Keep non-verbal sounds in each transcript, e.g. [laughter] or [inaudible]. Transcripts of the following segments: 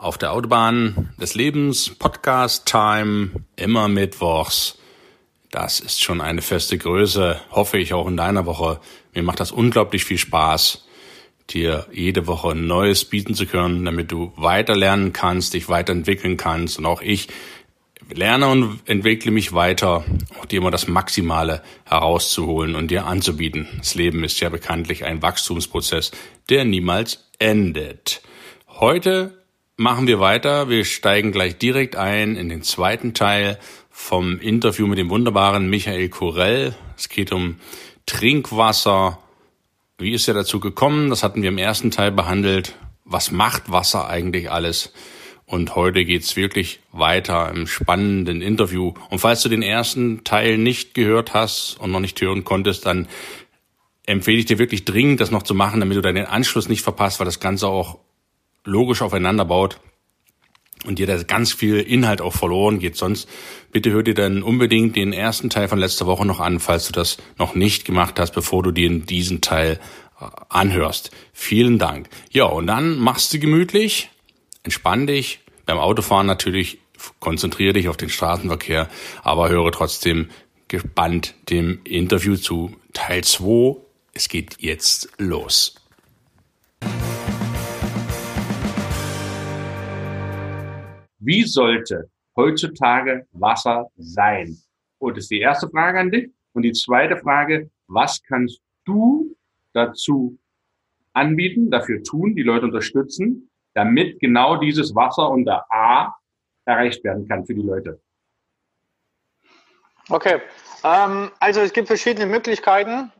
auf der Autobahn des Lebens, Podcast Time, immer mittwochs. Das ist schon eine feste Größe, hoffe ich auch in deiner Woche. Mir macht das unglaublich viel Spaß, dir jede Woche Neues bieten zu können, damit du weiter lernen kannst, dich weiterentwickeln kannst und auch ich lerne und entwickle mich weiter, auch dir immer das Maximale herauszuholen und dir anzubieten. Das Leben ist ja bekanntlich ein Wachstumsprozess, der niemals endet. Heute machen wir weiter. Wir steigen gleich direkt ein in den zweiten Teil vom Interview mit dem wunderbaren Michael Kurell. Es geht um Trinkwasser. Wie ist er dazu gekommen? Das hatten wir im ersten Teil behandelt. Was macht Wasser eigentlich alles? Und heute geht's wirklich weiter im spannenden Interview. Und falls du den ersten Teil nicht gehört hast und noch nicht hören konntest, dann empfehle ich dir wirklich dringend, das noch zu machen, damit du deinen Anschluss nicht verpasst, weil das Ganze auch logisch aufeinander baut und dir da ganz viel Inhalt auch verloren geht. Sonst bitte hör dir dann unbedingt den ersten Teil von letzter Woche noch an, falls du das noch nicht gemacht hast, bevor du dir diesen Teil äh, anhörst. Vielen Dank. Ja, und dann machst du gemütlich, entspann dich. Beim Autofahren natürlich konzentriere dich auf den Straßenverkehr, aber höre trotzdem gespannt dem Interview zu. Teil 2. Es geht jetzt los. Wie sollte heutzutage Wasser sein? Und das ist die erste Frage an dich. Und die zweite Frage, was kannst du dazu anbieten, dafür tun, die Leute unterstützen, damit genau dieses Wasser unter A erreicht werden kann für die Leute? Okay, ähm, also es gibt verschiedene Möglichkeiten.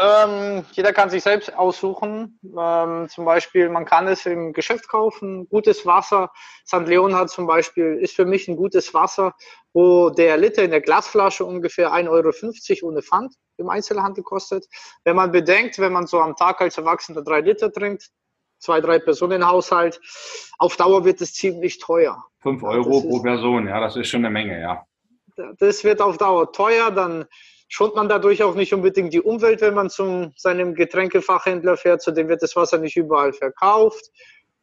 Ähm, jeder kann sich selbst aussuchen. Ähm, zum Beispiel, man kann es im Geschäft kaufen. Gutes Wasser. St. Leon hat zum Beispiel, ist für mich ein gutes Wasser, wo der Liter in der Glasflasche ungefähr 1,50 Euro ohne Pfand im Einzelhandel kostet. Wenn man bedenkt, wenn man so am Tag als Erwachsener drei Liter trinkt, zwei, drei Personen Haushalt, auf Dauer wird es ziemlich teuer. Fünf Euro pro Person, ja, das ist schon eine Menge, ja. Das wird auf Dauer teuer, dann schont man dadurch auch nicht unbedingt die Umwelt, wenn man zu seinem Getränkefachhändler fährt. Zudem wird das Wasser nicht überall verkauft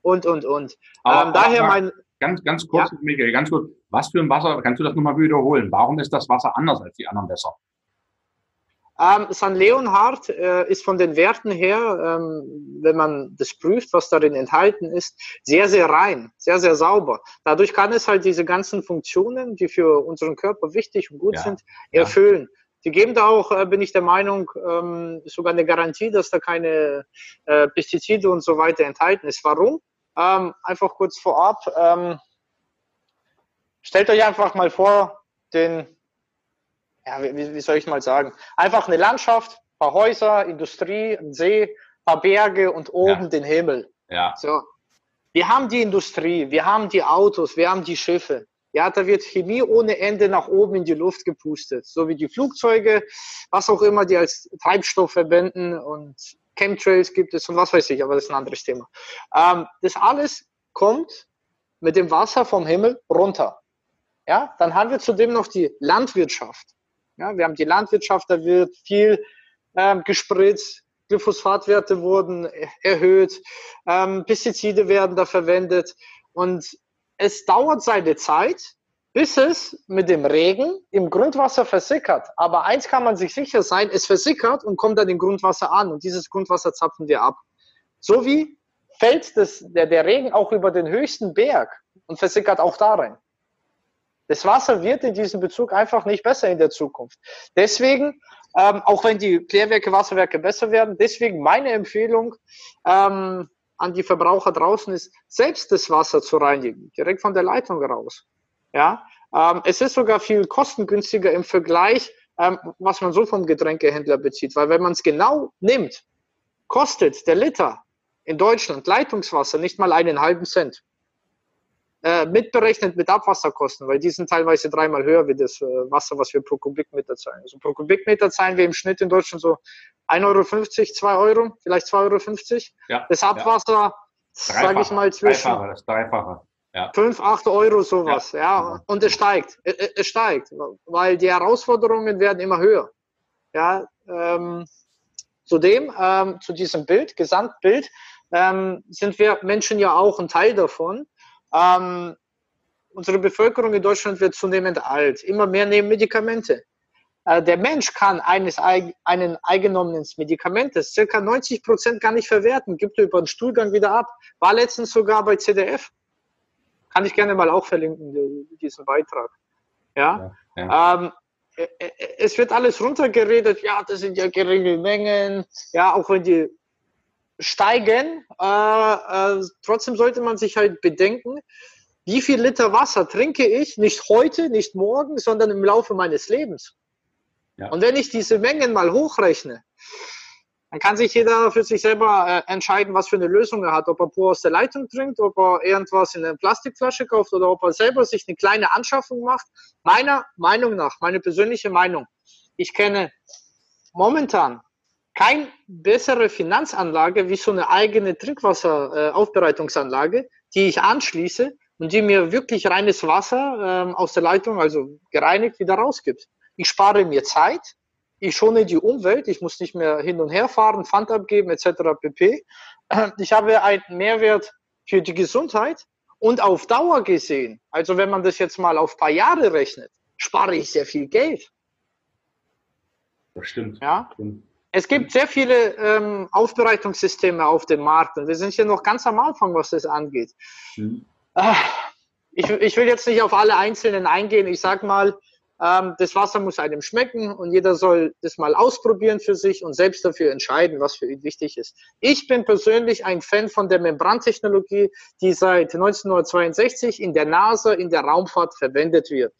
und, und, und. Aber, ähm, daher mein. Ganz, ganz kurz, ja. Michael, ganz kurz. Was für ein Wasser, kannst du das nochmal wiederholen? Warum ist das Wasser anders als die anderen Wässer? Ähm, San Leonhard äh, ist von den Werten her, ähm, wenn man das prüft, was darin enthalten ist, sehr, sehr rein, sehr, sehr sauber. Dadurch kann es halt diese ganzen Funktionen, die für unseren Körper wichtig und gut ja. sind, erfüllen. Ja. Die geben da auch, äh, bin ich der Meinung, ähm, sogar eine Garantie, dass da keine äh, Pestizide und so weiter enthalten ist. Warum? Ähm, einfach kurz vorab. Ähm, stellt euch einfach mal vor, den, ja, wie, wie soll ich mal sagen, einfach eine Landschaft, paar Häuser, Industrie, ein See, paar Berge und oben ja. den Himmel. Ja. So. Wir haben die Industrie, wir haben die Autos, wir haben die Schiffe. Ja, da wird Chemie ohne Ende nach oben in die Luft gepustet, so wie die Flugzeuge, was auch immer die als Treibstoff verwenden und Chemtrails gibt es und was weiß ich, aber das ist ein anderes Thema. Ähm, das alles kommt mit dem Wasser vom Himmel runter. Ja, dann haben wir zudem noch die Landwirtschaft. Ja, wir haben die Landwirtschaft, da wird viel ähm, gespritzt, Glyphosphatwerte wurden erhöht, ähm, Pestizide werden da verwendet und es dauert seine Zeit, bis es mit dem Regen im Grundwasser versickert. Aber eins kann man sich sicher sein, es versickert und kommt dann im Grundwasser an und dieses Grundwasser zapfen wir ab. So wie fällt das, der, der Regen auch über den höchsten Berg und versickert auch da rein. Das Wasser wird in diesem Bezug einfach nicht besser in der Zukunft. Deswegen, ähm, auch wenn die Klärwerke, Wasserwerke besser werden, deswegen meine Empfehlung, ähm, an die Verbraucher draußen ist, selbst das Wasser zu reinigen, direkt von der Leitung raus. Ja, ähm, es ist sogar viel kostengünstiger im Vergleich, ähm, was man so vom Getränkehändler bezieht, weil wenn man es genau nimmt, kostet der Liter in Deutschland Leitungswasser nicht mal einen halben Cent. Äh, mitberechnet mit Abwasserkosten, weil die sind teilweise dreimal höher wie das äh, Wasser, was wir pro Kubikmeter zahlen. Also pro Kubikmeter zahlen wir im Schnitt in Deutschland so 1,50 Euro, 2 Euro, vielleicht 2,50 Euro. Ja, das Abwasser, ja. sage ich mal, zwischen Dreifache, das Dreifache. Ja. 5, 8 Euro sowas, ja. ja. Und es steigt, es, es steigt, weil die Herausforderungen werden immer höher. Ja, ähm, zudem, ähm, zu diesem Bild, Gesamtbild, ähm, sind wir Menschen ja auch ein Teil davon. Ähm, unsere Bevölkerung in Deutschland wird zunehmend alt. Immer mehr nehmen Medikamente. Äh, der Mensch kann eines einen eingenommenen Medikamentes circa 90 Prozent gar nicht verwerten, gibt er über den Stuhlgang wieder ab. War letztens sogar bei CDF. Kann ich gerne mal auch verlinken, diesen Beitrag. Ja. ja, ja. Ähm, es wird alles runtergeredet, ja, das sind ja geringe Mengen, ja, auch wenn die steigen. Äh, äh, trotzdem sollte man sich halt bedenken, wie viel Liter Wasser trinke ich nicht heute, nicht morgen, sondern im Laufe meines Lebens. Ja. Und wenn ich diese Mengen mal hochrechne, dann kann sich jeder für sich selber äh, entscheiden, was für eine Lösung er hat. Ob er pur aus der Leitung trinkt, ob er irgendwas in einer Plastikflasche kauft oder ob er selber sich eine kleine Anschaffung macht. Meiner Meinung nach, meine persönliche Meinung, ich kenne momentan keine bessere Finanzanlage wie so eine eigene Trinkwasseraufbereitungsanlage, äh, die ich anschließe und die mir wirklich reines Wasser äh, aus der Leitung, also gereinigt, wieder rausgibt. Ich spare mir Zeit, ich schone die Umwelt, ich muss nicht mehr hin und her fahren, Pfand abgeben etc. pp. [clears throat] Ich habe einen Mehrwert für die Gesundheit und auf Dauer gesehen, also wenn man das jetzt mal auf paar Jahre rechnet, spare ich sehr viel Geld. Das stimmt. Ja. Stimmt. Es gibt sehr viele ähm, Aufbereitungssysteme auf dem Markt und wir sind hier noch ganz am Anfang, was das angeht. Mhm. Ich, ich, will jetzt nicht auf alle einzelnen eingehen. Ich sage mal, ähm, das Wasser muss einem schmecken und jeder soll das mal ausprobieren für sich und selbst dafür entscheiden, was für ihn wichtig ist. Ich bin persönlich ein Fan von der Membrantechnologie, die seit 1962 in der NASA in der Raumfahrt verwendet wird.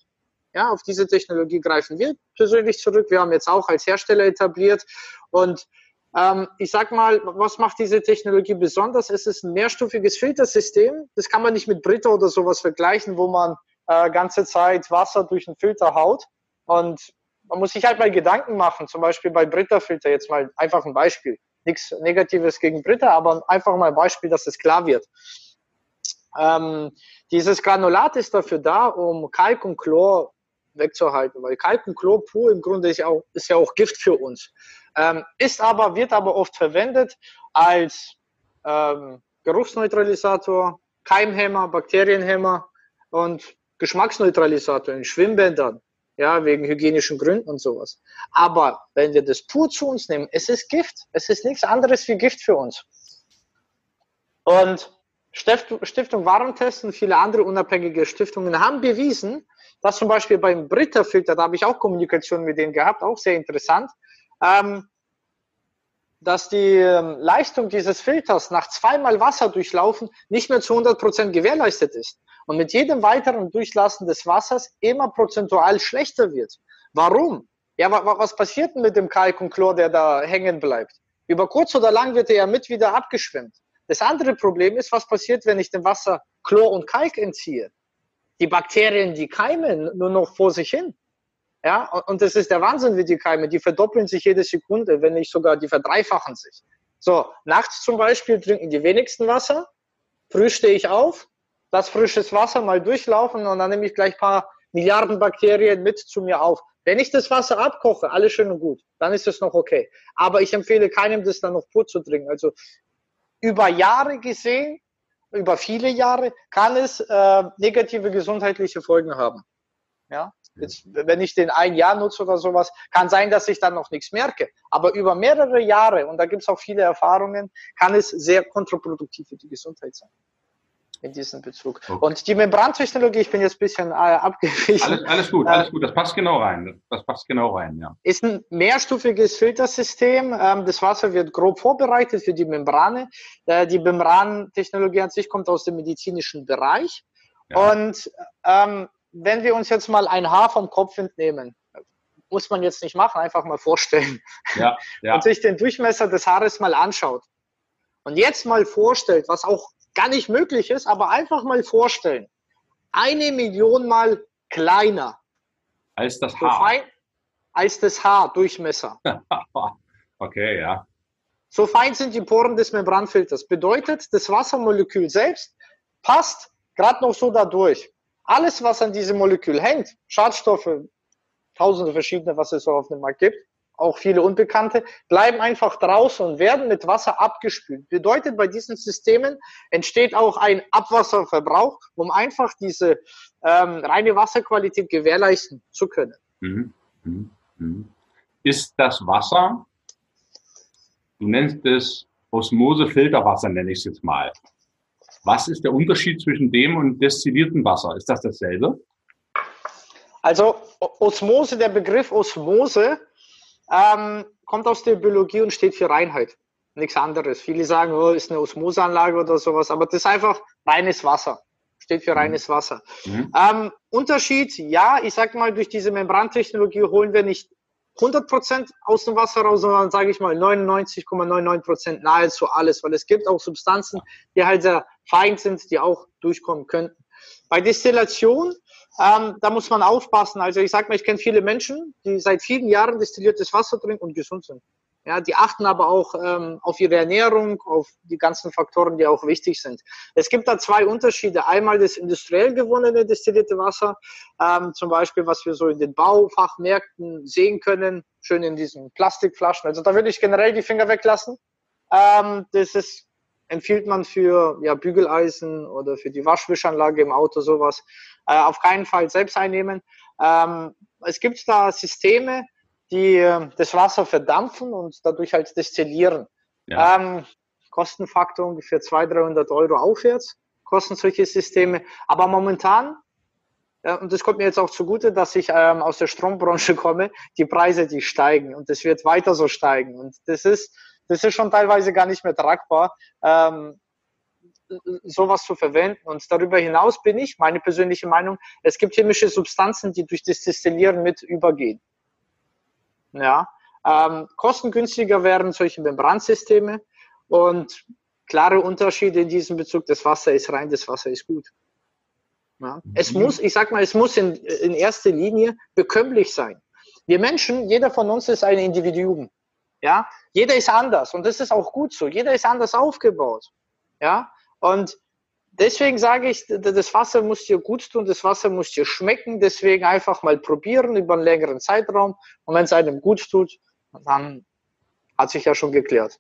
Ja, auf diese Technologie greifen wir persönlich zurück. Wir haben jetzt auch als Hersteller etabliert. Und ähm, ich sag mal, was macht diese Technologie besonders? Es ist ein mehrstufiges Filtersystem. Das kann man nicht mit Brita oder sowas vergleichen, wo man äh, ganze Zeit Wasser durch einen Filter haut. Und man muss sich halt mal Gedanken machen, zum Beispiel bei Brita-Filter, jetzt mal einfach ein Beispiel. Nichts Negatives gegen Brita, aber einfach mal ein Beispiel, dass es klar wird. Ähm, dieses Granulat ist dafür da, um Kalk und Chlor wegzuhalten, weil Kalk und Chlor pur im Grunde ist ja auch, ist ja auch Gift für uns. Ähm, ist aber, wird aber oft verwendet als ähm, Geruchsneutralisator, Keimhemmer, Bakterienhemmer und Geschmacksneutralisator in Schwimmbädern, ja, wegen hygienischen Gründen und sowas. Aber wenn wir das pur zu uns nehmen, es ist Gift. Es ist nichts anderes wie Gift für uns. Und Stiftung Warentest und viele andere unabhängige Stiftungen haben bewiesen, dass zum Beispiel beim Britta-Filter, da habe ich auch Kommunikation mit denen gehabt, auch sehr interessant, ähm, dass die ähm, Leistung dieses Filters nach zweimal Wasser durchlaufen nicht mehr zu 100 Prozent gewährleistet ist und mit jedem weiteren Durchlassen des Wassers immer prozentual schlechter wird. Warum? Ja, was passiert denn mit dem Kalk und Chlor, der da hängen bleibt? Über kurz oder lang wird er ja mit wieder abgeschwemmt. Das andere Problem ist, was passiert, wenn ich dem Wasser Chlor und Kalk entziehe? Die Bakterien, die keimen nur noch vor sich hin. Ja, und das ist der Wahnsinn, wie die Keime, die verdoppeln sich jede Sekunde, wenn nicht sogar die verdreifachen sich. So, nachts zum Beispiel trinken die wenigsten Wasser, früh stehe ich auf, lass frisches Wasser mal durchlaufen und dann nehme ich gleich ein paar Milliarden Bakterien mit zu mir auf. Wenn ich das Wasser abkoche, alles schön und gut, dann ist es noch okay. Aber ich empfehle keinem, das dann noch pur zu trinken. Also über Jahre gesehen über viele Jahre kann es äh, negative gesundheitliche Folgen haben. Ja, Jetzt, wenn ich den ein Jahr nutze oder sowas, kann sein, dass ich dann noch nichts merke. Aber über mehrere Jahre, und da gibt es auch viele Erfahrungen, kann es sehr kontraproduktiv für die Gesundheit sein in diesem Bezug. Okay. Und die Membrantechnologie, ich bin jetzt ein bisschen äh, abgewichen. Alles, alles gut, alles gut, das passt genau rein. Das passt genau rein, ja. Ist ein mehrstufiges Filtersystem. Ähm, das Wasser wird grob vorbereitet für die Membrane. Äh, die Membrantechnologie an sich kommt aus dem medizinischen Bereich. Ja. Und ähm, wenn wir uns jetzt mal ein Haar vom Kopf entnehmen, muss man jetzt nicht machen, einfach mal vorstellen. Ja, [laughs] ja. Und sich den Durchmesser des Haares mal anschaut. Und jetzt mal vorstellt, was auch gar nicht möglich ist, aber einfach mal vorstellen. eine Million Mal kleiner. Als das Haar. So fein, als das Haar Durchmesser. [laughs] okay, ja. So fein sind die Poren des Membranfilters. Bedeutet, das Wassermolekül selbst passt gerade noch so da durch. Alles, was an diesem Molekül hängt, Schadstoffe, tausende verschiedene, was es so auf dem Markt gibt, auch viele Unbekannte, bleiben einfach draußen und werden mit Wasser abgespült. Bedeutet, bei diesen Systemen entsteht auch ein Abwasserverbrauch, um einfach diese ähm, reine Wasserqualität gewährleisten zu können. Mhm. Mhm. mhm. Ist das Wasser, du nennst es Osmose-Filterwasser, nenne ich es jetzt mal. Was ist der Unterschied zwischen dem und destilliertem Wasser? Ist das dasselbe? Also Osmose, der Begriff Osmose ähm, kommt aus der Biologie und steht für Reinheit. Nichts anderes. Viele sagen, oh, ist eine Osmoseanlage oder sowas, aber das ist einfach reines Wasser. Steht für mhm. reines Wasser. Mhm. Ähm, Unterschied, ja, ich sag mal, durch diese Membrantechnologie holen wir nicht 100 Prozent aus dem Wasser raus, sondern sage ich mal 99,99 Prozent nahezu alles, weil es gibt auch Substanzen, die halt sehr fein sind, die auch durchkommen könnten. Bei Destillation ähm, da muss man aufpassen. Also ich sage mal, ich kenne viele Menschen, die seit vielen Jahren destilliertes Wasser trinken und gesund sind. Ja, die achten aber auch ähm, auf ihre Ernährung, auf die ganzen Faktoren, die auch wichtig sind. Es gibt da zwei Unterschiede. Einmal das industriell gewonnene destillierte Wasser, ähm, zum Beispiel, was wir so in den Baufachmärkten sehen können, schön in diesen Plastikflaschen. Also da würde ich generell die Finger weglassen. Ähm, das ist empfiehlt man für ja, Bügeleisen oder für die Waschwischanlage im Auto sowas äh, auf keinen Fall selbst einnehmen. Ähm, es gibt da Systeme, die äh, das Wasser verdampfen und dadurch halt destillieren. Ja. Ähm, Kostenfaktor ungefähr 200, 300 Euro aufwärts kosten solche Systeme. Aber momentan, äh, und das kommt mir jetzt auch zugute, dass ich ähm, aus der Strombranche komme, die Preise, die steigen und es wird weiter so steigen. Und das ist, das ist schon teilweise gar nicht mehr tragbar. Ähm, sowas zu verwenden. Und darüber hinaus bin ich, meine persönliche Meinung, es gibt chemische Substanzen, die durch das Destillieren mit übergehen. Ja, ähm, kostengünstiger wären solche Membransysteme und klare Unterschiede in diesem Bezug. Das Wasser ist rein, das Wasser ist gut. Ja. Es mhm. muss, ich sag mal, es muss in, in erster Linie bekömmlich sein. Wir Menschen, jeder von uns ist ein Individuum. Ja, jeder ist anders und das ist auch gut so. Jeder ist anders aufgebaut. Ja, und deswegen sage ich, das Wasser muss dir gut tun, das Wasser muss dir schmecken. Deswegen einfach mal probieren über einen längeren Zeitraum. Und wenn es einem gut tut, dann hat sich ja schon geklärt.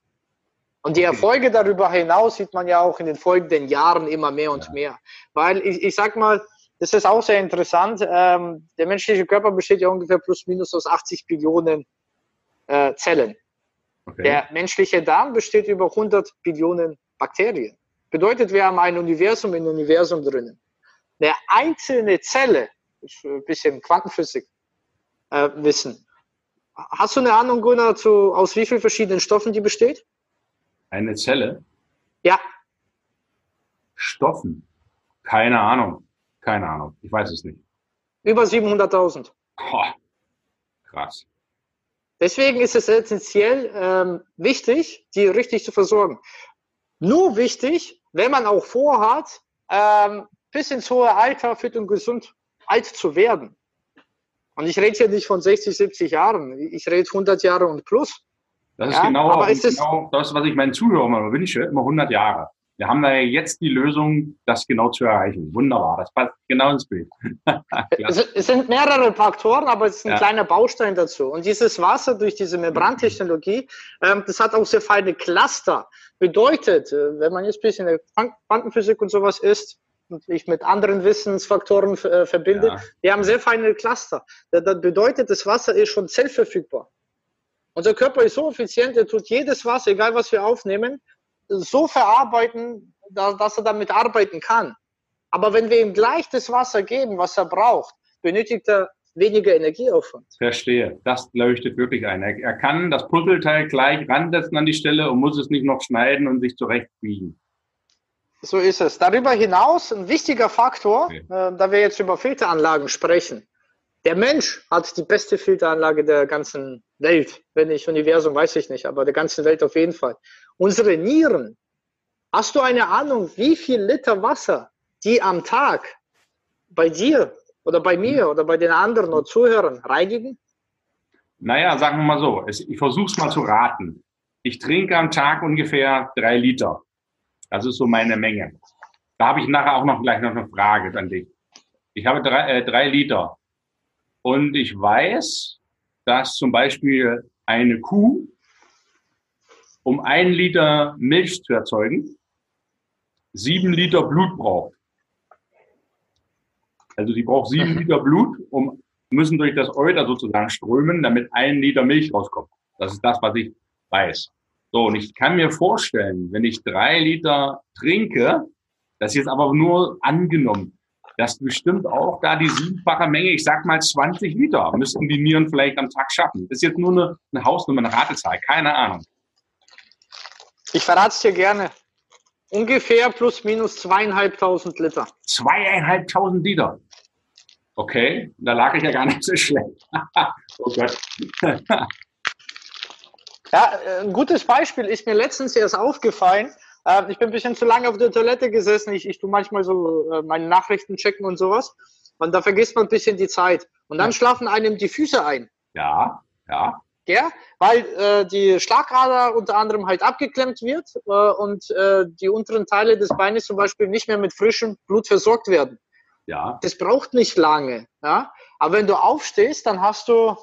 Und die Erfolge darüber hinaus sieht man ja auch in den folgenden Jahren immer mehr und ja. mehr. Weil ich, ich sag mal, das ist auch sehr interessant. Ähm, der menschliche Körper besteht ja ungefähr plus minus aus 80 Billionen äh, Zellen. Okay. Der menschliche Darm besteht über 100 Billionen Bakterien. Bedeutet, wir haben ein Universum im Universum drinnen. Eine einzelne Zelle, ein bisschen Quantenphysik äh, wissen. Hast du eine Ahnung, Gunnar, zu, aus wie vielen verschiedenen Stoffen die besteht? Eine Zelle? Ja. Stoffen? Keine Ahnung. Keine Ahnung. Ich weiß es nicht. Über 700.000. Krass. Deswegen ist es essentiell ähm, wichtig, die richtig zu versorgen. Nur wichtig, wenn man auch vorhat, ähm, bis ins hohe Alter fit und gesund alt zu werden. Und ich rede hier nicht von 60, 70 Jahren. Ich rede 100 Jahre und plus. Das ist ja, genau, genau das, was ich meinen Zuhörern immer wünsche, immer 100 Jahre. Wir haben da ja jetzt die Lösung, das genau zu erreichen. Wunderbar, das passt genau ins Bild. [laughs] es sind mehrere Faktoren, aber es ist ein ja. kleiner Baustein dazu. Und dieses Wasser durch diese Membrantechnologie, ähm, das hat auch sehr feine Cluster. Bedeutet, äh, wenn man jetzt ein bisschen in der Quantenphysik und sowas ist, und sich mit anderen Wissensfaktoren äh, verbindet, ja. die haben sehr feine Cluster. Das bedeutet, das Wasser ist schon zellverfügbar. Unser Körper ist so effizient, er tut jedes Wasser, egal was wir aufnehmen, so verarbeiten, dass er damit arbeiten kann. Aber wenn wir ihm gleich das Wasser geben, was er braucht, benötigt er weniger Energieaufwand. Verstehe. Das leuchtet wirklich ein. Er, kann das Puzzleteil gleich ransetzen an die Stelle und muss es nicht noch schneiden und sich zurechtbiegen. So ist es. Darüber hinaus ein wichtiger Faktor, okay. äh, da wir jetzt über Filteranlagen sprechen. Der Mensch hat die beste Filteranlage der ganzen Welt. Wenn nicht Universum, weiß ich nicht, aber der ganzen Welt auf jeden Fall. Unsere Nieren. Hast du eine Ahnung, wie viel Liter Wasser die am Tag bei dir oder bei mir oder bei den anderen oder Zuhörern reinigen? Naja, sagen wir mal so, ich versuche es mal zu raten. Ich trinke am Tag ungefähr drei Liter. Das ist so meine Menge. Da habe ich nachher auch noch gleich noch eine Frage an dich. Ich habe drei, äh, drei Liter. Und ich weiß, dass zum Beispiel eine Kuh, um einen Liter Milch zu erzeugen, sieben Liter Blut braucht. Also die braucht sieben mhm. Liter Blut, um müssen durch das Euter sozusagen strömen, damit ein Liter Milch rauskommt. Das ist das, was ich weiß. So, und ich kann mir vorstellen, wenn ich drei Liter trinke, das ist jetzt aber nur angenommen, dass bestimmt auch da die siebenfache Menge, ich sag mal 20 Liter, müssten die Nieren vielleicht am Tag schaffen. Das ist jetzt nur eine, eine Hausnummer, eine Ratezahl, keine Ahnung. Ich verrate es dir gerne. Ungefähr plus minus zweieinhalbtausend Liter. Zweieinhalbtausend Liter. Okay, da lag ich ja gar nicht so schlecht. [laughs] oh Gott. [laughs] ja, ein gutes Beispiel ist mir letztens erst aufgefallen. Ähm, ich bin ein bisschen zu lange auf der Toilette gesessen. Ich, ich tue manchmal so äh, meine Nachrichten checken und sowas. Und da vergisst man ein bisschen die Zeit. Und dann ja. schlafen einem die Füße ein. Ja, ja. Ja, weil äh, die Schlagader unter anderem halt abgeklemmt wird äh, und äh, die unteren Teile des Beines zum Beispiel nicht mehr mit frischem Blut versorgt werden. Ja. Das braucht nicht lange. Ja? Aber wenn du aufstehst, dann hast du,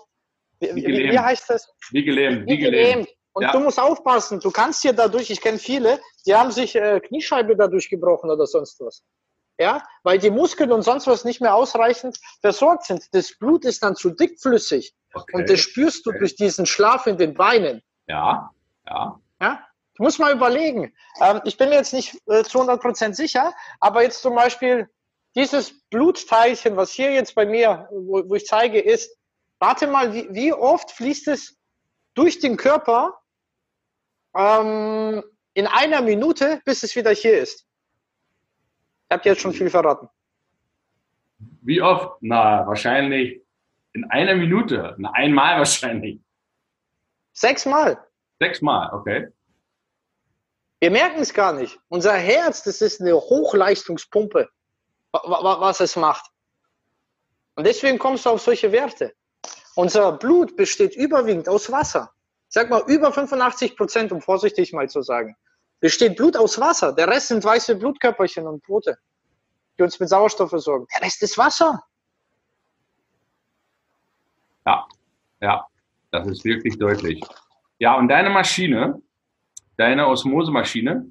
wie, wie, wie heißt das? Wie gelähmt. Wie, gelähmt. Und ja. du musst aufpassen, du kannst dir dadurch, ich kenne viele, die haben sich äh, Kniescheibe dadurch gebrochen oder sonst was. Ja, weil die Muskeln und sonst was nicht mehr ausreichend versorgt sind. Das Blut ist dann zu dickflüssig. Okay. Und das spürst du okay. durch diesen Schlaf in den Beinen. Ja, ja. Ja, du musst mal überlegen. Ähm, ich bin mir jetzt nicht äh, zu 100 Prozent sicher, aber jetzt zum Beispiel dieses Blutteilchen, was hier jetzt bei mir, wo, wo ich zeige, ist, warte mal, wie, wie oft fließt es durch den Körper ähm, in einer Minute, bis es wieder hier ist. Habe jetzt schon viel verraten. Wie oft? Na, wahrscheinlich in einer Minute. Na, einmal [laughs] wahrscheinlich. Sechsmal. Sechsmal, okay. Wir merken es gar nicht. Unser Herz, das ist eine Hochleistungspumpe, was es macht. Und deswegen kommst du auf solche Werte. Unser Blut besteht überwiegend aus Wasser sag mal über 85 Prozent, um vorsichtig mal zu sagen, besteht Blut aus Wasser. Der Rest sind weiße Blutkörperchen und Brote, die uns mit Sauerstoff versorgen. Der Rest ist Wasser. Ja, ja, das ist wirklich deutlich. Ja, und deine Maschine, deine Osmosemaschine,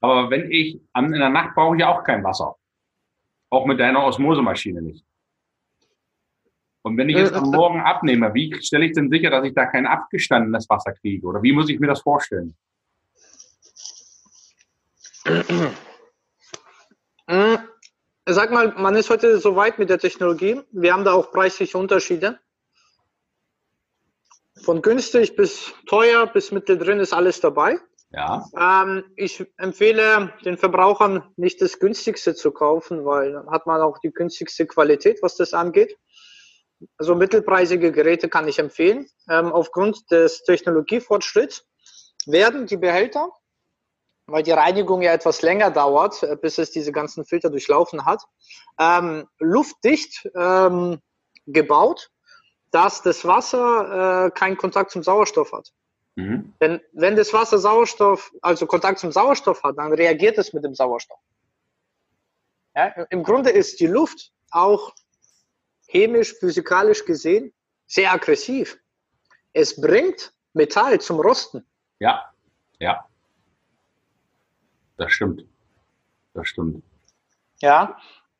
aber wenn ich, in der Nacht brauche ich auch kein Wasser. Auch mit deiner Osmosemaschine nicht. Und wenn ich jetzt am Morgen abnehme, wie stelle ich denn sicher, dass ich da kein abgestandenes Wasser kriege? Oder wie muss ich mir das vorstellen? Sag mal, man ist heute so weit mit der Technologie. Wir haben da auch preisliche Unterschiede. Von günstig bis teuer bis mitteldrin ist alles dabei. Ja. Ähm, ich empfehle den Verbrauchern nicht das günstigste zu kaufen, weil dann hat man auch die günstigste Qualität, was das angeht also mittelpreisige Geräte kann ich empfehlen. Ähm, aufgrund des Technologiefortschritts werden die Behälter, weil die Reinigung ja etwas länger dauert, äh, bis es diese ganzen Filter durchlaufen hat, ähm, luftdicht ähm, gebaut, dass das Wasser äh, keinen Kontakt zum Sauerstoff hat. Mhm. Denn wenn das Wasser Sauerstoff, also Kontakt zum Sauerstoff hat, dann reagiert es mit dem Sauerstoff. Ja, Im Grunde ist die Luft auch chemisch, physikalisch gesehen sehr aggressiv. Es bringt Metall zum Rosten. Ja, ja. Das stimmt. Das stimmt. Ja.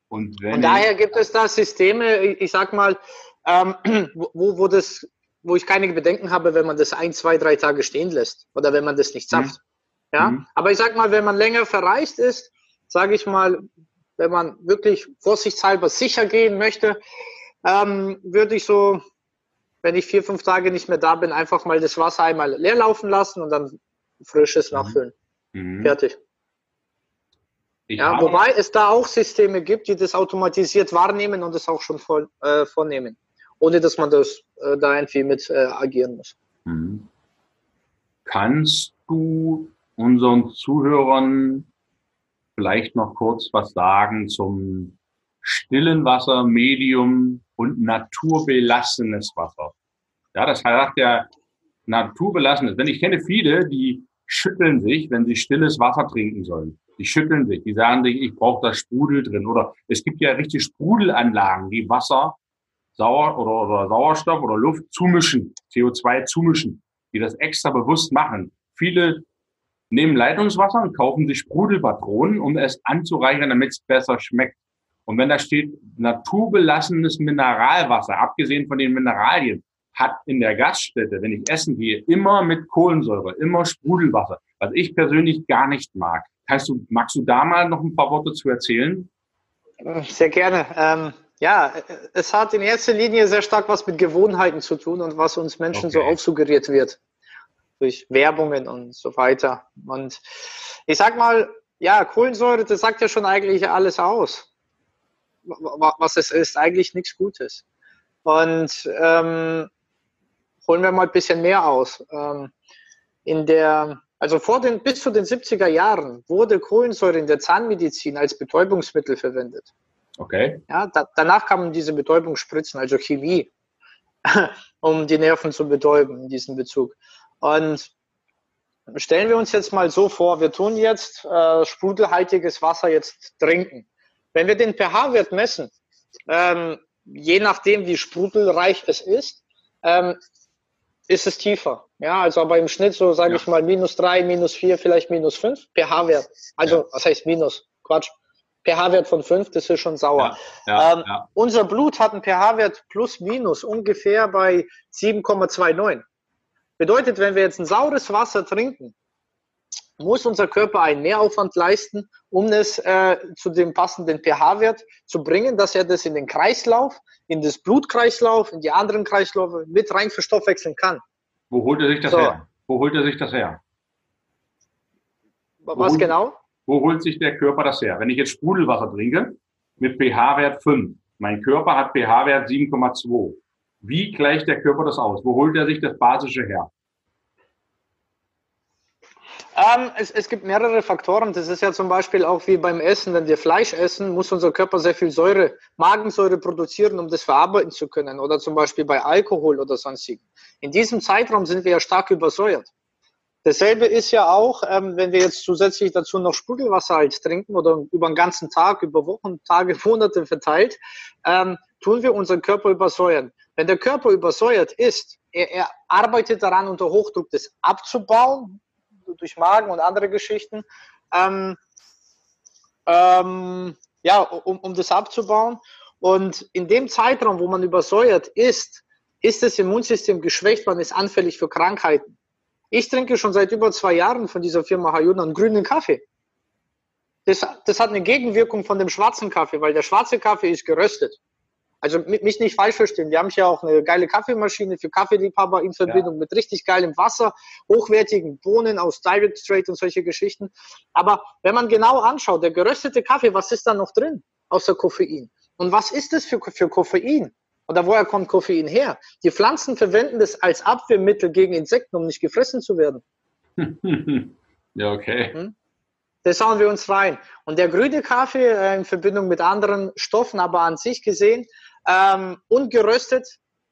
Und, Und daher gibt es da Systeme, ich sag mal, ähm, [clears throat] wo, wo, das, wo ich keine Bedenken habe, wenn man das ein, zwei, drei Tage stehen lässt oder wenn man das nicht zapft. Mhm. Ja. Mhm. Aber ich sag mal, wenn man länger verreist ist, sage ich mal, wenn man wirklich vorsichtshalber sicher gehen möchte, ähm, würde ich so, wenn ich vier, fünf Tage nicht mehr da bin, einfach mal das Wasser einmal leer laufen lassen und dann frisches mhm. nachfüllen. Mhm. Fertig. Ja, wobei es da auch Systeme gibt, die das automatisiert wahrnehmen und es auch schon vor, äh, vornehmen, ohne dass man das äh, da irgendwie mit äh, agieren muss. Mhm. Kannst du unseren Zuhörern vielleicht noch kurz was sagen zum stillen Wasser, Medium und naturbelassenes Wasser. Ja, das sagt ja naturbelassenes. Denn ich kenne viele, die schütteln sich, wenn sie stilles Wasser trinken sollen. Die schütteln sich, die sagen sich, ich brauche da Sprudel drin. Oder es gibt ja richtig Sprudelanlagen, die Wasser, Sauer oder, oder Sauerstoff oder Luft zumischen, CO2 zumischen, die das extra bewusst machen. Viele nehmen Leitungswasser und kaufen sich Sprudelpatronen, um es anzureichern, damit es besser schmeckt. Und wenn da steht naturbelassenes Mineralwasser, abgesehen von den Mineralien, hat in der Gaststätte, wenn ich essen gehe, immer mit Kohlensäure, immer Sprudelwasser, was ich persönlich gar nicht mag. Kannst du, magst du da mal noch ein paar Worte zu erzählen? Sehr gerne. Ähm, ja, es hat in erster Linie sehr stark was mit Gewohnheiten zu tun und was uns Menschen okay. so aufsuggeriert wird. Durch Werbungen und so weiter. Und ich sag mal, ja, Kohlensäure, das sagt ja schon eigentlich alles aus. Was es ist, eigentlich nichts Gutes. Und ähm, holen wir mal ein bisschen mehr aus. Ähm, in der, also vor den, bis zu den 70er Jahren wurde Kohlensäure in der Zahnmedizin als Betäubungsmittel verwendet. Okay. Ja, da, danach kamen diese Betäubungsspritzen, also Chemie, [laughs] um die Nerven zu betäuben in diesem Bezug. Und stellen wir uns jetzt mal so vor, wir tun jetzt äh, sprudelhaltiges Wasser jetzt trinken. Wenn wir den pH-Wert messen, ähm, je nachdem, wie sprudelreich es ist, ähm, ist es tiefer. Ja, also aber im Schnitt so, sage ja. ich mal, minus drei, minus vier, vielleicht minus fünf pH-Wert. Also, ja. was heißt minus? Quatsch. pH-Wert von fünf, das ist schon sauer. Ja. Ähm, unser Blut hat einen pH-Wert plus minus ungefähr bei 7,29. Bedeutet, wenn wir jetzt ein saures Wasser trinken, muss unser Körper einen Mehraufwand leisten, um es äh, zu dem passenden pH-Wert zu bringen, dass er das in den Kreislauf, in das Blutkreislauf, in die anderen Kreisläufe mit rein verstoffwechseln kann. Wo holt er sich das so. her? Wo holt er sich das her? Was wo, genau? Wo holt sich der Körper das her? Wenn ich jetzt Sprudelwasser trinke mit pH-Wert 5, mein Körper hat pH-Wert 7,2. Wie gleicht der Körper das aus? Wo holt er sich das Basische her? Ähm, es, es, gibt mehrere Faktoren. Das ist ja zum Beispiel auch wie beim Essen. Wenn wir Fleisch essen, muss unser Körper sehr viel Säure, Magensäure produzieren, um das verarbeiten zu können. Oder zum Beispiel bei Alkohol oder sonstigen. In diesem Zeitraum sind wir ja stark übersäuert. Dasselbe ist ja auch, ähm, wenn wir jetzt zusätzlich dazu noch Sprudelwasser halt trinken oder über den ganzen Tag, über Wochen, Tage, [laughs] Monate verteilt, ähm, tun wir unseren Körper übersäuern. Wenn der Körper übersäuert ist, er, er arbeitet daran, unter Hochdruck das abzubauen, durch Magen und andere Geschichten. Ähm, ähm, ja, um, um das abzubauen. Und in dem Zeitraum, wo man übersäuert ist, ist das Immunsystem geschwächt, man ist anfällig für Krankheiten. Ich trinke schon seit über zwei Jahren von dieser Firma Hayuna einen grünen Kaffee. Das, das hat eine Gegenwirkung von dem schwarzen Kaffee, weil der schwarze Kaffee ist geröstet also mich nicht falsch verstehen, wir haben hier auch eine geile Kaffeemaschine für Kaffeeliebhaber in Verbindung ja. mit richtig geilem Wasser, hochwertigen Bohnen aus Direct Trade und solche Geschichten. Aber wenn man genau anschaut, der geröstete Kaffee, was ist da noch drin außer Koffein? Und was ist das für, für Koffein? Oder woher kommt Koffein her? Die Pflanzen verwenden das als Abwehrmittel gegen Insekten, um nicht gefressen zu werden. [laughs] ja, okay. Hm? Das schauen wir uns rein. Und der grüne Kaffee äh, in Verbindung mit anderen Stoffen, aber an sich gesehen, ähm, ungeröstet,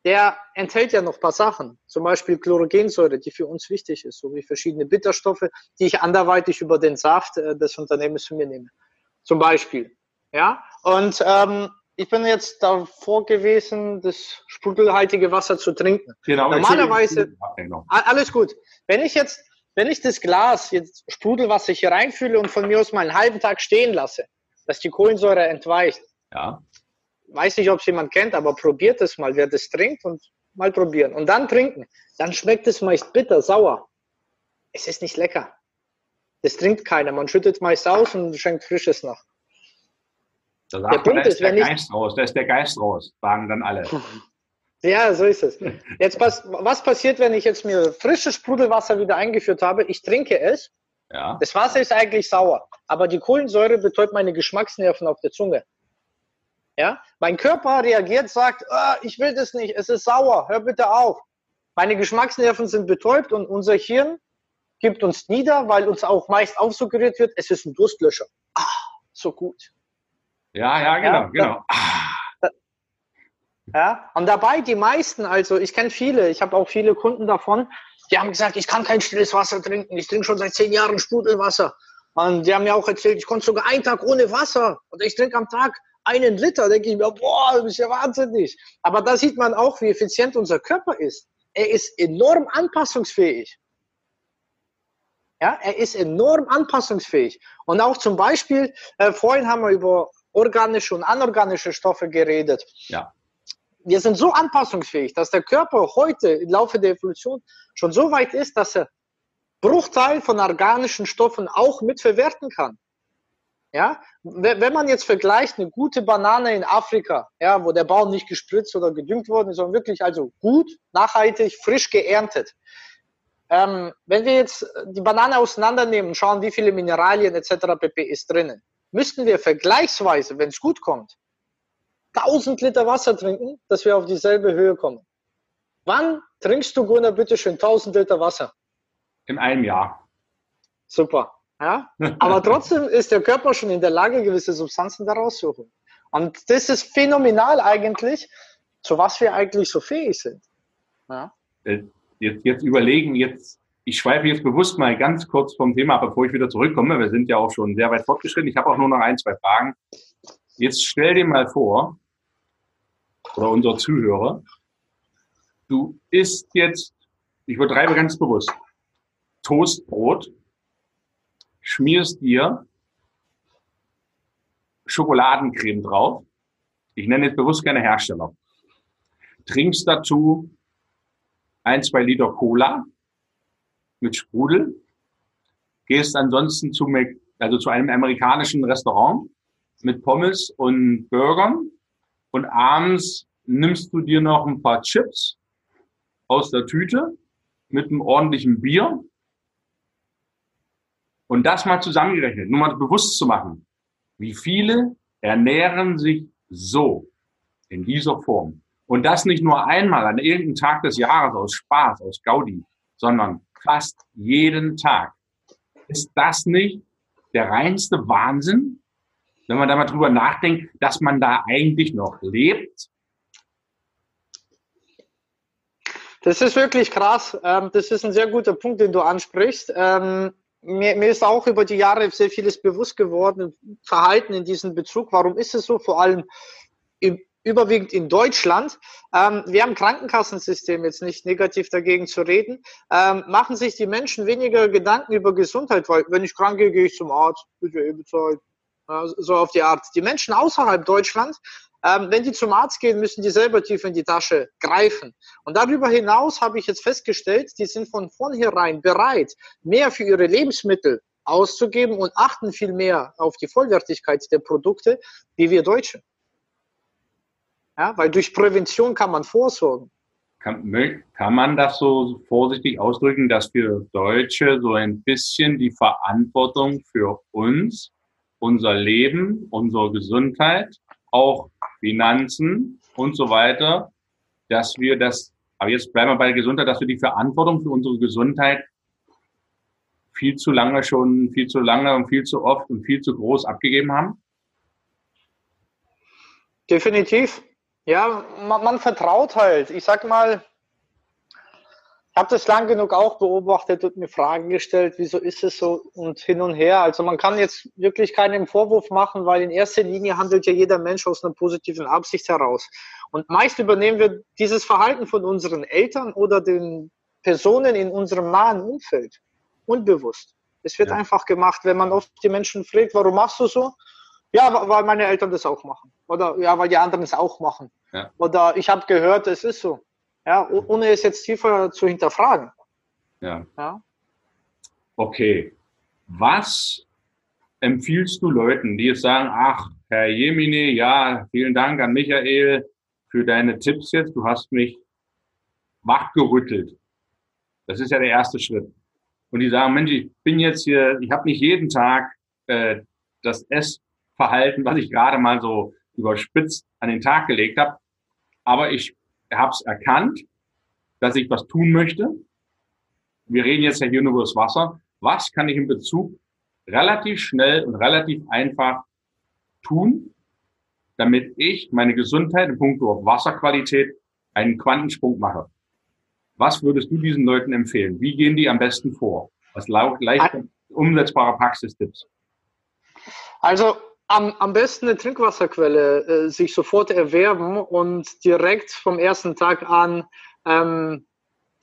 der enthält ja noch ein paar Sachen, zum Beispiel Chlorogensäure, die für uns wichtig ist, sowie verschiedene Bitterstoffe, die ich anderweitig über den Saft äh, des Unternehmens zu mir nehme. Zum Beispiel. Ja, und ähm, ich bin jetzt davor gewesen, das sprudelhaltige Wasser zu trinken. Genau, Normalerweise, alles gut. Wenn ich jetzt, wenn ich das Glas jetzt Sprudelwasser hier reinfühle und von mir aus mal einen halben Tag stehen lasse, dass die Kohlensäure entweicht, ja weiß nicht, ob es jemand kennt, aber probiert es mal, wer das trinkt und mal probieren. Und dann trinken. Dann schmeckt es meist bitter, sauer. Es ist nicht lecker. Das trinkt keiner. Man schüttet meist aus und schenkt Frisches nach. Da der Punkt ist, der Geist ich, raus, da ist der Geist raus, sagen dann alle. [laughs] Ja, so ist es. Jetzt was, was passiert, wenn ich jetzt mir frisches Sprudelwasser wieder eingeführt habe? Ich trinke es. Ja. Das Wasser ist eigentlich sauer, aber die Kohlensäure betäubt meine Geschmacksnerven auf der Zunge. Ja? Mein Körper reagiert, sagt, oh, ich will das nicht, es ist sauer, hör bitte auf. Meine Geschmacksnerven sind betäubt und unser Hirn gibt uns nieder, weil uns auch meist aufsuggeriert wird, es ist ein Durstlöscher. Ah, so gut. Ja, ja, genau, ja, genau. [laughs] Ja, und dabei die meisten, also ich kenne viele, ich habe auch viele Kunden davon, die haben gesagt, ich kann kein stilles Wasser trinken, ich trinke schon seit zehn Jahren Sprudelwasser. Und die haben mir auch erzählt, ich konnte sogar einen Tag ohne Wasser und ich trinke am Tag einen Liter. Denke ich mir, boah, du bist ja wahnsinnig. Aber da sieht man auch, wie effizient unser Körper ist. Er ist enorm anpassungsfähig. Ja, er ist enorm anpassungsfähig. Und auch zum Beispiel, äh, vorhin haben wir über organische und anorganische Stoffe geredet. Ja. Wir sind so anpassungsfähig, dass der Körper heute im Laufe der Evolution schon so weit ist, dass er Bruchteil von organischen Stoffen auch mitverwerten kann. Ja, wenn man jetzt vergleicht eine gute Banane in Afrika, ja, wo der Baum nicht gespritzt oder gedüngt worden ist, sondern wirklich also gut, nachhaltig, frisch geerntet. Ähm, wenn wir jetzt die Banane auseinandernehmen und schauen, wie viele Mineralien etc. pp. ist drinnen, müssten wir vergleichsweise, wenn es gut kommt, 1000 Liter Wasser trinken, dass wir auf dieselbe Höhe kommen. Wann trinkst du, Gunnar, bitte schön 1000 Liter Wasser? In einem Jahr. Super. Ja? Aber [laughs] trotzdem ist der Körper schon in der Lage, gewisse Substanzen daraus zu holen. Und das ist phänomenal eigentlich, zu was wir eigentlich so fähig sind. Ja? Äh, jetzt, jetzt überlegen, jetzt, ich schweife jetzt bewusst mal ganz kurz vom Thema, bevor ich wieder zurückkomme. Wir sind ja auch schon sehr weit fortgeschritten. Ich habe auch nur noch ein, zwei Fragen. Jetzt stell dir mal vor, oder unser Zuhörer, du isst jetzt, ich übertreibe ganz bewusst, Toastbrot schmierst dir Schokoladencreme drauf. Ich nenne jetzt bewusst keine Hersteller. Trinkst dazu ein, zwei Liter Cola mit Sprudel. Gehst ansonsten zu, also zu einem amerikanischen Restaurant mit Pommes und Burgern. Und abends nimmst du dir noch ein paar Chips aus der Tüte mit einem ordentlichen Bier und das mal zusammengerechnet, nur mal bewusst zu machen, wie viele ernähren sich so in dieser Form. Und das nicht nur einmal an irgendeinem Tag des Jahres aus Spaß, aus Gaudi, sondern fast jeden Tag. Ist das nicht der reinste Wahnsinn, wenn man da mal drüber nachdenkt, dass man da eigentlich noch lebt? Das ist wirklich krass. Ähm, das ist ein sehr guter Punkt, den du ansprichst. Mir, mir ist auch über die Jahre sehr vieles bewusst geworden, Verhalten in diesem Bezug. Warum ist es so? Vor allem im, überwiegend in Deutschland. Ähm, wir haben Krankenkassensystem, jetzt nicht negativ dagegen zu reden. Ähm, machen sich die Menschen weniger Gedanken über Gesundheit, weil wenn ich krank gehe, gehe ich zum Arzt, bitte bezahlt. Ja, so auf die Art. Die Menschen außerhalb Deutschlands ähm, wenn die zum Arzt gehen, müssen die selber tief in die Tasche greifen. Und darüber hinaus habe ich jetzt festgestellt, die sind von vornherein bereit, mehr für ihre Lebensmittel auszugeben und achten viel mehr auf die Vollwertigkeit der Produkte, wie wir Deutsche. Ja, weil durch Prävention kann man vorsorgen. Kann, kann man das so vorsichtig ausdrücken, dass wir Deutsche so ein bisschen die Verantwortung für uns, unser Leben, unsere Gesundheit auch Finanzen und so weiter, dass wir das, aber jetzt bleiben wir bei der Gesundheit, dass wir die Verantwortung für unsere Gesundheit viel zu lange schon, viel zu lange und viel zu oft und viel zu groß abgegeben haben? Definitiv. Ja, man, man vertraut halt. Ich sag mal, habe das lang genug auch beobachtet und mir Fragen gestellt, wieso ist es so und hin und her. Also man kann jetzt wirklich keinen Vorwurf machen, weil in erster Linie handelt ja jeder Mensch aus einer positiven Absicht heraus. Und meist übernehmen wir dieses Verhalten von unseren Eltern oder den Personen in unserem nahen Umfeld. Unbewusst. Es wird ja. einfach gemacht, wenn man oft die Menschen fragt, warum machst du so? Ja, weil meine Eltern das auch machen. Oder ja, weil die anderen es auch machen. Ja. Oder ich habe gehört, es ist so. Ja, ohne es jetzt tiefer zu hinterfragen. Ja. ja. Okay. Was empfiehlst du Leuten, die jetzt sagen, ach, Herr Jemine, ja, vielen Dank an Michael für deine Tipps jetzt. Du hast mich wachgerüttelt. Das ist ja der erste Schritt. Und die sagen, Mensch, ich bin jetzt hier, ich habe nicht jeden Tag äh, das Essverhalten, was ich gerade mal so überspitzt an den Tag gelegt habe, aber ich habe es erkannt, dass ich was tun möchte. Wir reden jetzt ja hier nur über das Wasser. Was kann ich in Bezug relativ schnell und relativ einfach tun, damit ich meine Gesundheit in puncto auf Wasserqualität einen Quantensprung mache? Was würdest du diesen Leuten empfehlen? Wie gehen die am besten vor? Was leicht umsetzbare Praxistipps? Also am, am besten eine Trinkwasserquelle äh, sich sofort erwerben und direkt vom ersten Tag an ähm,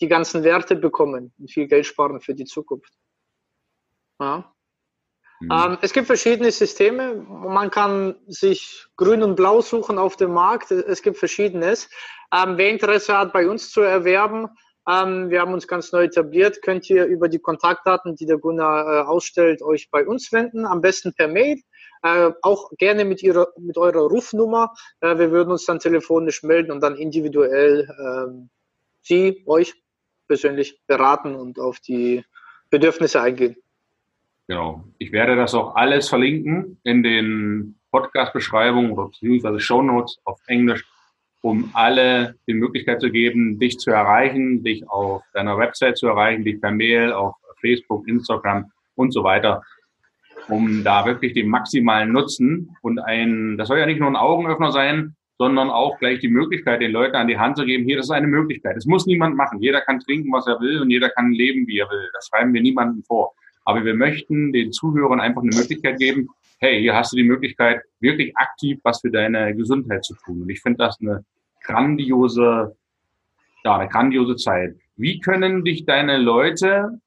die ganzen Werte bekommen und viel Geld sparen für die Zukunft. Ja. Mhm. Ähm, es gibt verschiedene Systeme. Man kann sich grün und blau suchen auf dem Markt. Es gibt verschiedenes. Ähm, wer Interesse hat, bei uns zu erwerben, ähm, wir haben uns ganz neu etabliert, könnt ihr über die Kontaktdaten, die der Gunnar äh, ausstellt, euch bei uns wenden. Am besten per Mail. Äh, auch gerne mit, ihrer, mit eurer Rufnummer. Äh, wir würden uns dann telefonisch melden und dann individuell äh, Sie, euch persönlich beraten und auf die Bedürfnisse eingehen. Genau. Ich werde das auch alles verlinken in den Podcast-Beschreibungen oder beziehungsweise Show Notes auf Englisch, um alle die Möglichkeit zu geben, dich zu erreichen, dich auf deiner Website zu erreichen, dich per Mail, auf Facebook, Instagram und so weiter um da wirklich den maximalen Nutzen und ein, das soll ja nicht nur ein Augenöffner sein, sondern auch gleich die Möglichkeit, den Leuten an die Hand zu geben, hier, das ist eine Möglichkeit. Das muss niemand machen. Jeder kann trinken, was er will und jeder kann leben, wie er will. Das schreiben wir niemandem vor. Aber wir möchten den Zuhörern einfach eine Möglichkeit geben, hey, hier hast du die Möglichkeit, wirklich aktiv was für deine Gesundheit zu tun. Und ich finde das eine grandiose, ja, eine grandiose Zeit. Wie können dich deine Leute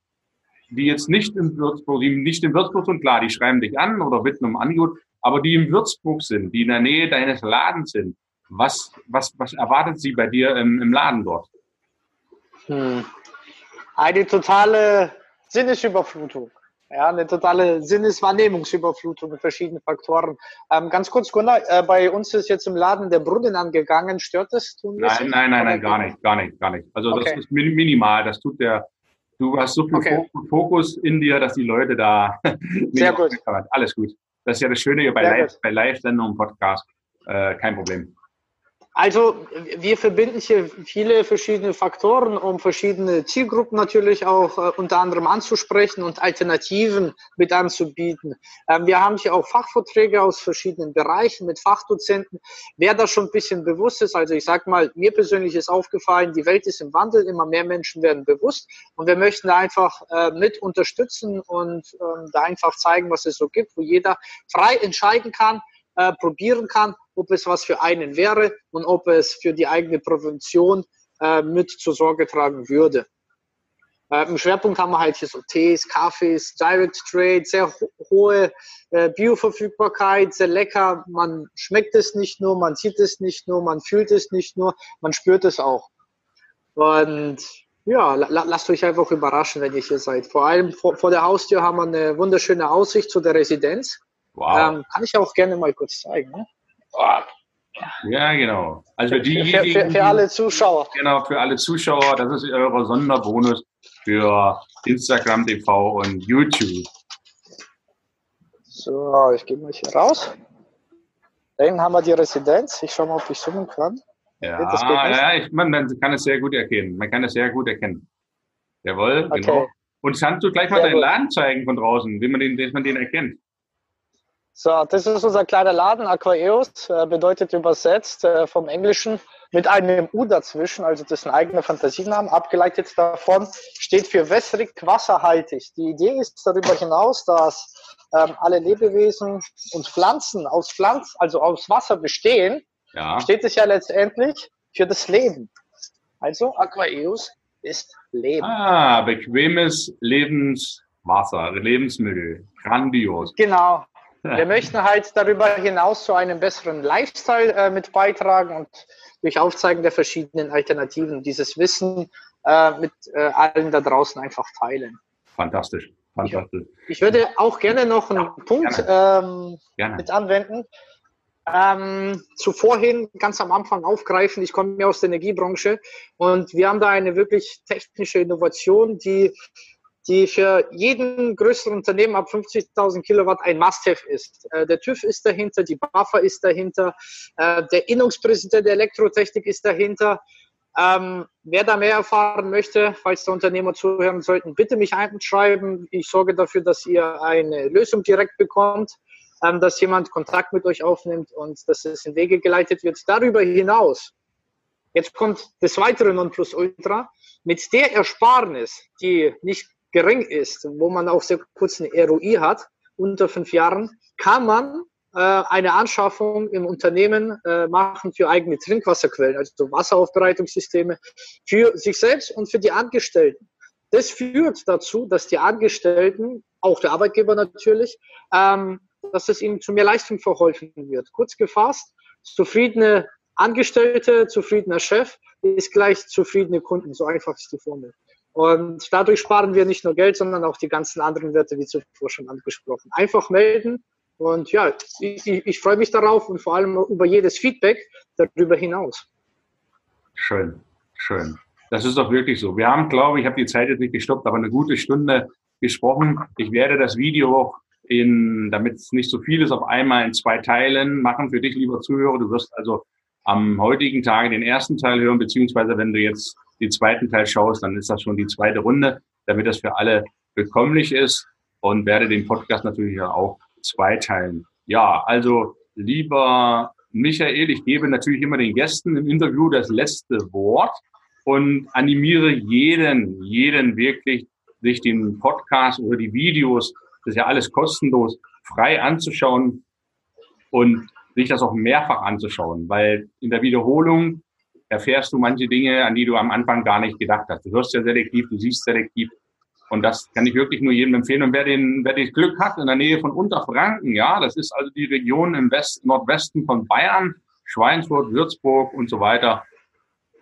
die jetzt nicht im Würzburg, die nicht in Würzburg sind, klar, die schreiben dich an oder bitten um Angebot, aber die im Würzburg sind, die in der Nähe deines Ladens sind, was, was, was erwartet sie bei dir im, im Laden dort? Hm. Eine totale Sinnesüberflutung. Ja, eine totale Sinneswahrnehmungsüberflutung mit verschiedenen Faktoren. Ähm, ganz kurz, Gunnar, äh, bei uns ist jetzt im Laden der Brunnen angegangen. Stört das? Nein, nein, nein, nein, gar nicht, gar nicht, gar nicht. Also okay. das ist minimal. Das tut der, Du hast so viel okay. Fokus in dir, dass die Leute da. [laughs] Sehr gut. Alles gut. Das ist ja das Schöne bei Live, bei Live-Sendungen, Podcast. Äh, kein Problem. Also wir verbinden hier viele verschiedene Faktoren, um verschiedene Zielgruppen natürlich auch äh, unter anderem anzusprechen und Alternativen mit anzubieten. Ähm, wir haben hier auch Fachvorträge aus verschiedenen Bereichen mit Fachdozenten. Wer da schon ein bisschen bewusst ist, also ich sag mal, mir persönlich ist aufgefallen, die Welt ist im Wandel, immer mehr Menschen werden bewusst und wir möchten da einfach äh, mit unterstützen und ähm, da einfach zeigen, was es so gibt, wo jeder frei entscheiden kann, äh, probieren kann, ob es was für einen wäre und ob es für die eigene Prävention äh, mit zur Sorge tragen würde. Äh, Im Schwerpunkt haben wir halt hier so Tees, Kaffees, Direct Trade, sehr ho hohe äh, Bioverfügbarkeit, sehr lecker. Man schmeckt es nicht nur, man sieht es nicht nur, man fühlt es nicht nur, man spürt es auch. Und ja, la lasst euch einfach überraschen, wenn ihr hier seid. Vor allem vor, vor der Haustür haben wir eine wunderschöne Aussicht zu der Residenz. Wow. Ähm, kann ich auch gerne mal kurz zeigen. Ne? Ja, genau. Also für, diejenigen, für, für, für, alle Zuschauer. Genau, für alle Zuschauer. Das ist euer Sonderbonus für Instagram TV und YouTube. So, ich gehe mal hier raus. Dann haben wir die Residenz. Ich schaue mal, ob ich zoomen kann. Ja, ja ich, man, man, kann es sehr gut erkennen. Man kann es sehr gut erkennen. Jawohl, okay. genau. Und kannst du gleich mal sehr deinen gut. Laden zeigen von draußen, wie man den, dass man den erkennt? So, das ist unser kleiner Laden, Aquaeus, äh, bedeutet übersetzt äh, vom Englischen mit einem U dazwischen, also das ist ein eigener Fantasienamen, abgeleitet davon, steht für wässrig, wasserhaltig. Die Idee ist darüber hinaus, dass ähm, alle Lebewesen und Pflanzen aus Pflanz, also aus Wasser bestehen, ja. steht es ja letztendlich für das Leben. Also Aquaeus ist Leben. Ah, bequemes Lebenswasser, Lebensmittel. Grandios. Genau, wir möchten halt darüber hinaus zu einem besseren Lifestyle äh, mit beitragen und durch Aufzeigen der verschiedenen Alternativen dieses Wissen äh, mit äh, allen da draußen einfach teilen. Fantastisch. Fantastisch. Ich, ich würde auch gerne noch einen ja, Punkt gerne. Ähm, gerne. mit anwenden. Ähm, zuvorhin ganz am Anfang aufgreifen. Ich komme aus der Energiebranche und wir haben da eine wirklich technische Innovation, die die für jeden größeren Unternehmen ab 50.000 Kilowatt ein Must-Have ist. Äh, der TÜV ist dahinter, die BAFA ist dahinter, äh, der Innungspräsident der Elektrotechnik ist dahinter. Ähm, wer da mehr erfahren möchte, falls der Unternehmer zuhören sollten, bitte mich einschreiben. Ich sorge dafür, dass ihr eine Lösung direkt bekommt. ähm, dass jemand Kontakt mit euch aufnimmt und dass es in Wege geleitet wird. Darüber hinaus, jetzt kommt das weitere Nonplusultra, mit der Ersparnis, die nicht gering ist, wo man auch sehr kurz eine ROI hat, unter fünf Jahren, kann man äh, eine Anschaffung im Unternehmen äh, machen für eigene Trinkwasserquellen, also Wasseraufbereitungssysteme für sich selbst und für die Angestellten. Das führt dazu, dass die Angestellten, auch der Arbeitgeber natürlich, ähm, dass es ihnen zu mehr Leistung verholfen wird. Kurz gefasst, zufriedene Angestellte, zufriedener Chef ist gleich zufriedene Kunden. So einfach ist die Formel. Und dadurch sparen wir nicht nur Geld, sondern auch die ganzen anderen Werte, wie zuvor schon angesprochen. Einfach melden. Und ja, ich, ich freue mich darauf und vor allem über jedes Feedback darüber hinaus. Schön, schön. Das ist doch wirklich so. Wir haben, glaube ich, habe die Zeit jetzt nicht gestoppt, aber eine gute Stunde gesprochen. Ich werde das Video auch in, damit es nicht so viel ist, auf einmal in zwei Teilen machen für dich, lieber Zuhörer. Du wirst also am heutigen Tage den ersten Teil hören, beziehungsweise wenn du jetzt den zweiten Teil schaust, dann ist das schon die zweite Runde, damit das für alle bekömmlich ist und werde den Podcast natürlich auch zweiteilen. Ja, also lieber Michael, ich gebe natürlich immer den Gästen im Interview das letzte Wort und animiere jeden, jeden wirklich, sich den Podcast oder die Videos, das ist ja alles kostenlos, frei anzuschauen und sich das auch mehrfach anzuschauen, weil in der Wiederholung erfährst du manche Dinge, an die du am Anfang gar nicht gedacht hast. Du hörst ja selektiv, du siehst selektiv. Und das kann ich wirklich nur jedem empfehlen. Und wer den, wer das Glück hat, in der Nähe von Unterfranken, ja, das ist also die Region im West, Nordwesten von Bayern, Schweinfurt, Würzburg und so weiter,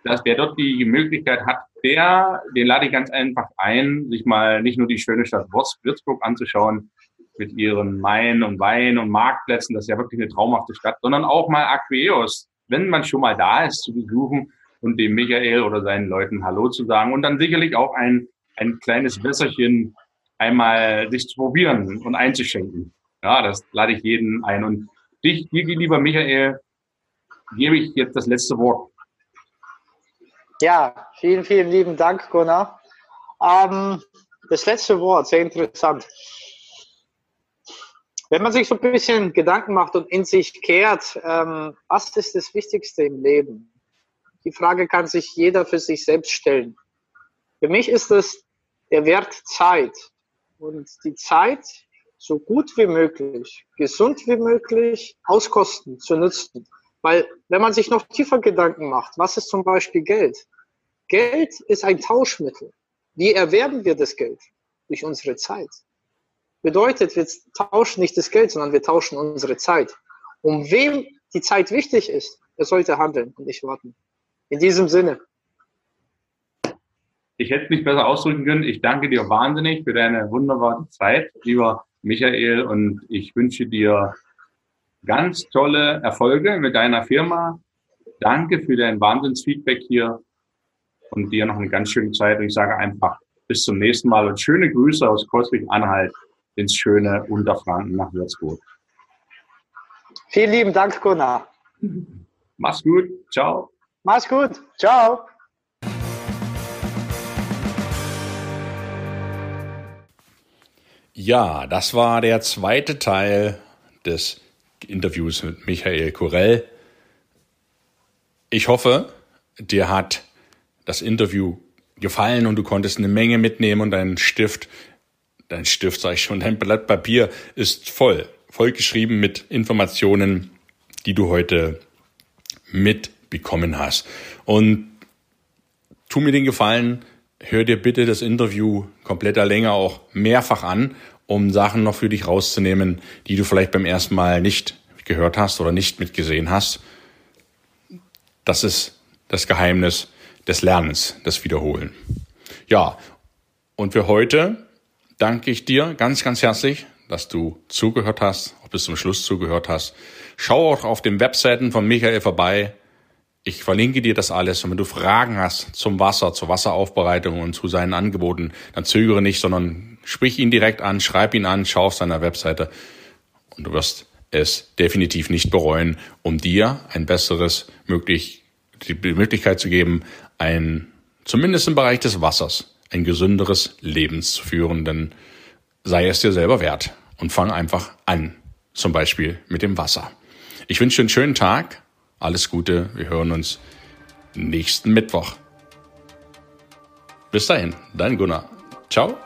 dass wer dort die Möglichkeit hat, der, den lade ich ganz einfach ein, sich mal nicht nur die schöne Stadt Würzburg anzuschauen, mit ihren Main und Wein und Marktplätzen, das ist ja wirklich eine traumhafte Stadt, sondern auch mal Aqueos, wenn man schon mal da ist, zu besuchen und dem Michael oder seinen Leuten Hallo zu sagen und dann sicherlich auch ein, ein kleines Wässerchen einmal sich zu probieren und einzuschenken. Ja, das lade ich jeden ein. Und dich, dir, lieber Michael, gebe ich jetzt das letzte Wort. Ja, vielen, vielen lieben Dank, Gunnar. Ähm, das letzte Wort, sehr interessant. Wenn man sich so ein bisschen Gedanken macht und in sich kehrt, ähm, was ist das Wichtigste im Leben? Die Frage kann sich jeder für sich selbst stellen. Für mich ist es der Wert Zeit und die Zeit so gut wie möglich, gesund wie möglich auskosten, zu nutzen. Weil wenn man sich noch tiefer Gedanken macht, was ist zum Beispiel Geld? Geld ist ein Tauschmittel. Wie erwerben wir das Geld? Durch unsere Zeit. Bedeutet, wir tauschen nicht das Geld, sondern wir tauschen unsere Zeit. Um wem die Zeit wichtig ist, er sollte handeln und nicht warten. In diesem Sinne. Ich hätte mich besser ausdrücken können. Ich danke dir wahnsinnig für deine wunderbare Zeit, lieber Michael, und ich wünsche dir ganz tolle Erfolge mit deiner Firma. Danke für dein Wahnsinnsfeedback hier und dir noch eine ganz schöne Zeit. Und ich sage einfach bis zum nächsten Mal und schöne Grüße aus Koswig-Anhalt ins schöne Unterfranken nach Würzburg. Vielen lieben Dank, Gunnar. Mach's gut. Ciao. Mach's gut. Ciao. Ja, das war der zweite Teil des Interviews mit Michael Kurell. Ich hoffe, dir hat das Interview gefallen und du konntest eine Menge mitnehmen und deinen Stift, dein Stift sag ich schon, dein Blatt Papier ist voll, voll geschrieben mit Informationen, die du heute mitbekommen hast. Und tu mir den Gefallen, hör dir bitte das Interview kompletter Länge auch mehrfach an, um Sachen noch für dich rauszunehmen, die du vielleicht beim ersten Mal nicht gehört hast oder nicht mitgesehen hast. Das ist das Geheimnis des Lernens, das Wiederholen. Ja, und für heute danke ich dir ganz, ganz herzlich, dass du zugehört hast, auch bis zum Schluss zugehört hast. Schau auch auf den Webseiten von Michael vorbei. Ich verlinke dir das alles. Und wenn du Fragen hast zum Wasser, zur Wasseraufbereitung und zu seinen Angeboten, dann zögere nicht, sondern sprich ihn direkt an, schreib ihn an, schau auf seiner Webseite und du wirst es definitiv nicht bereuen, um dir ein besseres möglich, die Möglichkeit zu geben, ein, zumindest im Bereich des Wassers, ein gesünderes Leben zu führen, denn sei es dir selber wert und fang einfach an. zum Beispiel mit dem Wasser. Ich wünsche einen schönen Tag, alles Gute, wir hören uns nächsten Mittwoch. Bis dahin, dein Gunnar. Ciao.